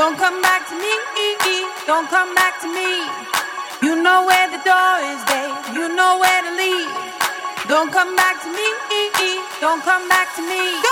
Don't come back to me. Don't come back to me. You know where the door is, babe. You know where to leave. Don't come back to me. Don't come back to me.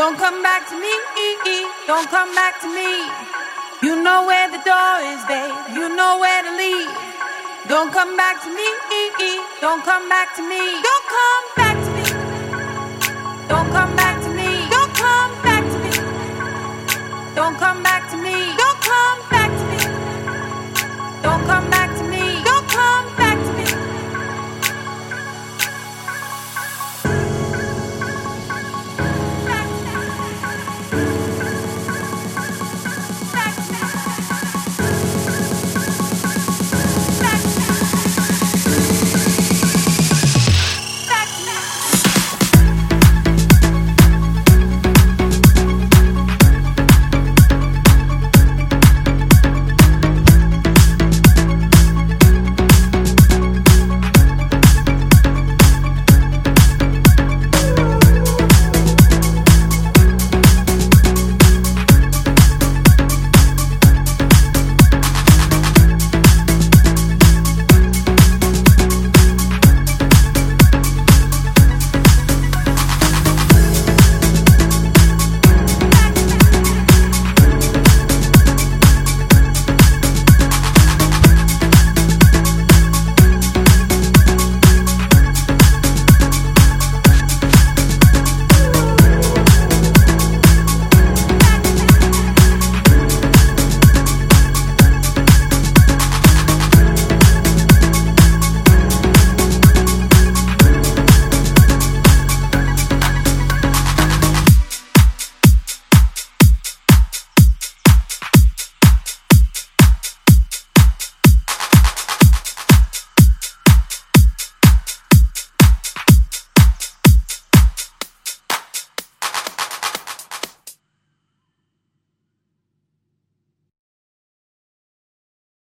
Don't come back to me. Don't come back to me. You know where the door is, babe. You know where to leave. Don't come back to me. Don't come back to me. Don't come back to me. Don't come back.